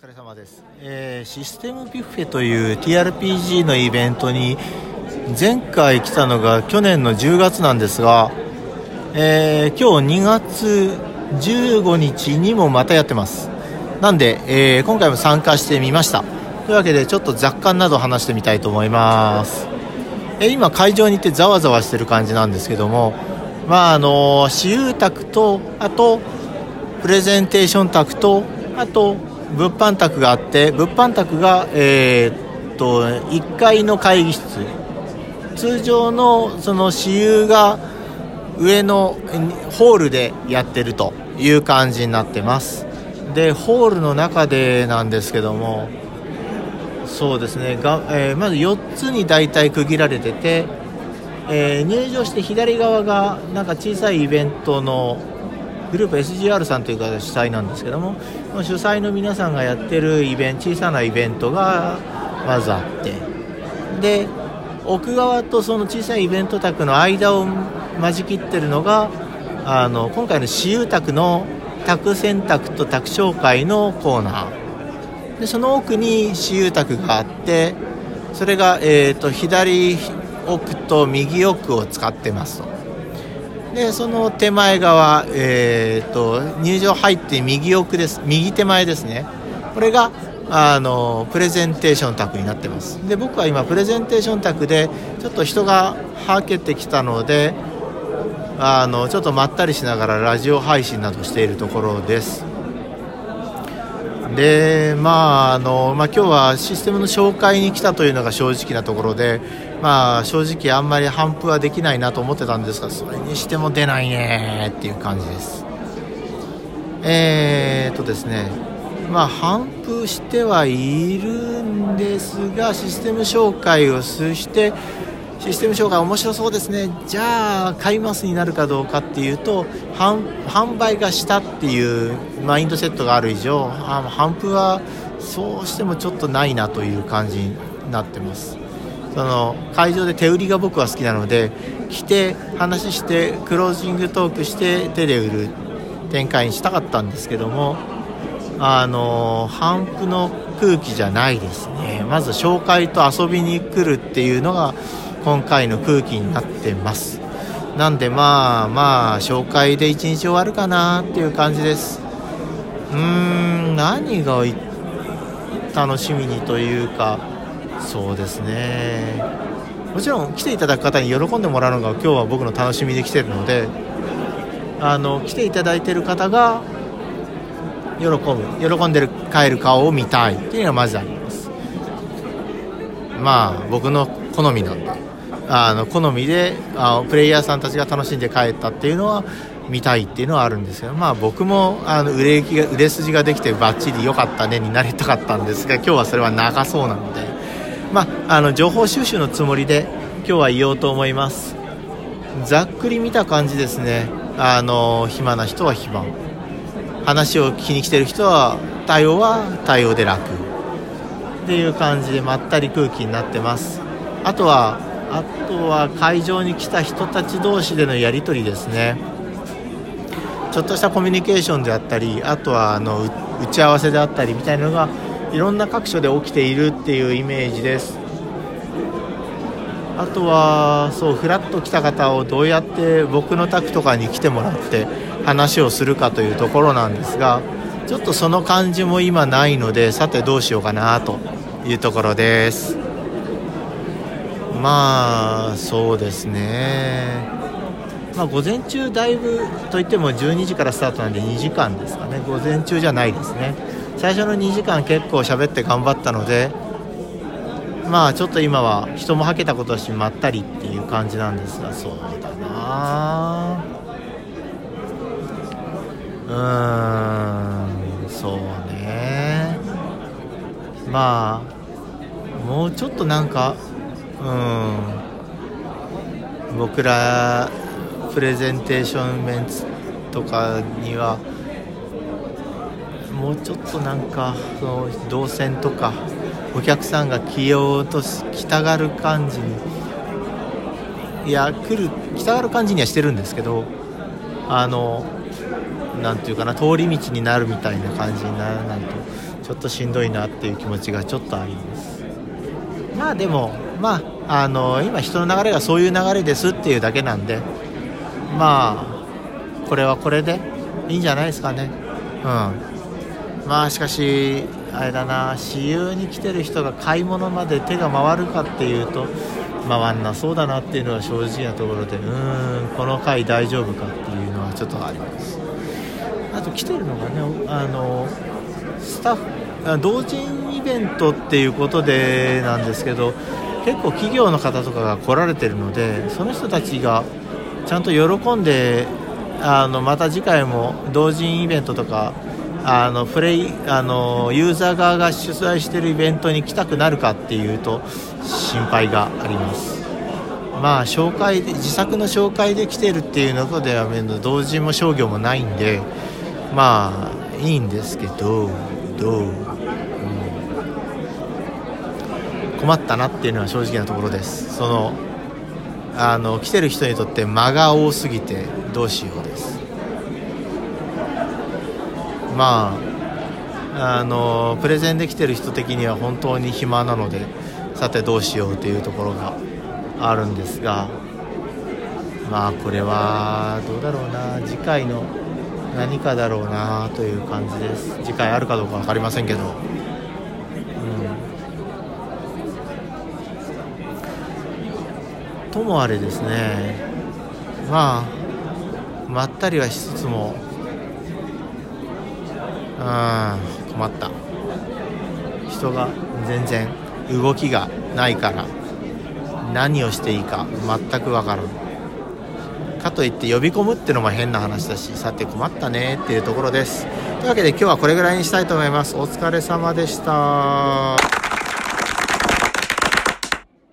疲れ様です、えーシステムビュッフェという TRPG のイベントに前回来たのが去年の10月なんですが、えー今日2月15日にもまたやってます。なんで、えー今回も参加してみました。というわけでちょっと雑感など話してみたいと思います、え今会場にいてざわざわしてる感じなんですけどもまああの私有宅とあとプレゼンテーション宅とあと物販宅があって物販宅が、えーっと1階の会議室。通常のその私有が上のホールでやってるという感じになってます。でホールの中でなんですけどもそうですね。が、えーまず4つに大体区切られてて、えー入場して左側がなんか小さいイベントのグループ SGR さんという方が主催なんですけども主催の皆さんがやってるイベント小さなイベントがまずあってで奥側とその小さいイベント宅の間を間仕切ってるのがあの今回の私有宅の宅選択と宅紹介のコーナー。でその奥に私有宅があってそれが、えー、と左奥と右奥を使ってますと。でその手前側、えー、と入場入って右奥です右手前ですね。これがあのプレゼンテーション卓になってます。で僕は今プレゼンテーション卓でちょっと人がはけてきたのであのちょっとまったりしながらラジオ配信などしているところです。でまああの、まあ、今日はシステムの紹介に来たというのが正直なところで、まあ、正直あんまり反復はできないなと思ってたんですがそれにしても出ないねっていう感じです。えー、っとですね。まあ反復してはいるんですがシステム紹介をしてシステム紹介面白そうですね。じゃあ買いますになるかどうかっていうと販売がしたっていうマインドセットがある以上あ販布はそうしてもちょっとないなという感じになってます。その会場で手売りが僕は好きなので来て話してクロージングトークして手で売る展開にしたかったんですけどもあの販布の空気じゃないですね。まず紹介と遊びに来るっていうのが今回の空気になってます。なんでまあまあ紹介で一日終わるかなっていう感じです。うーん何が楽しみにというかそうですね。もちろん来ていただく方に喜んでもらうのが今日は僕の楽しみで来てるのであの来ていただいてる方が喜ぶ喜んでる帰る顔を見たいっていうのがまずあります。まあ僕の好みなんであの好みであプレイヤーさんたちが楽しんで帰ったっていうのは見たいっていうのはあるんですけどまあ僕もあの売れ行きが売れ筋ができてバッチリ良かったねになりたかったんですが今日はそれは長そうなので。まあの情報収集のつもりで今日は言おうと思います。ざっくり見た感じですね。あの暇な人は暇。話を聞きに来てる人は対応は対応で楽。っていう感じでまったり空気になってます。あとはあとは会場に来た人たち同士でのやり取りですね。ちょっとしたコミュニケーションであったりあとはあの打ち合わせであったりみたいなのがいろんな各所で起きているっていうイメージです。あとはそうフラッと来た方をどうやって僕の宅とかに来てもらって話をするかというところなんですがちょっとその感じも今ないのでさてどうしようかなというところです。まあそうですね。まあ午前中だいぶといっても12時からスタートなんで2時間ですかね。午前中じゃないですね。最初の2時間結構喋って頑張ったのでまあちょっと今は人もはけたことだしまったりっていう感じなんですがそうだな。うんそうね。まあもうちょっとなんかうん。僕らプレゼンテーションメンツとかにはもうちょっとなんかその動線とかお客さんが来ようとし来たがる感じにいや来る来たがる感じにはしてるんですけどあのなんていうかな通り道になるみたいな感じにならないとちょっとしんどいなっていう気持ちがちょっとあります。まあでもまああの今人の流れがそういう流れですっていうだけなんでまあこれはこれでいいんじゃないですかね。うん。まあしかしあれだな私有に来てる人が買い物まで手が回るかっていうと回んなそうだなっていうのは正直なところでうーんこの回大丈夫かっていうのはちょっとあります。あと来てるのがねあのスタッフ同人イベントっていうことでなんですけど結構企業の方とかが来られてるのでその人たちがちゃんと喜んであのまた次回も同人イベントとかあのプレイあのユーザー側が主催しているイベントに来たくなるかっていうと心配があります。まあ紹介で自作の紹介で来てるっていうのとでは同時も商業もないんでまあいいんですけどどう、うん、困ったなっていうのは正直なところです。そのあの来てる人にとって間が多すぎてどうしようですまああのプレゼンできてる人的には本当に暇なのでさてどうしようというところがあるんですがまあこれはどうだろうな。次回の何かだろうなという感じです。次回あるかどうか分かりませんけど、うん、ともあれですね。まあまったりはしつつもうん困った。人が全然動きがないから何をしていいか全くわからん。かといって呼び込むってのも変な話だしさて困ったねっていうところです。というわけで今日はこれぐらいにしたいと思います。お疲れ様でした。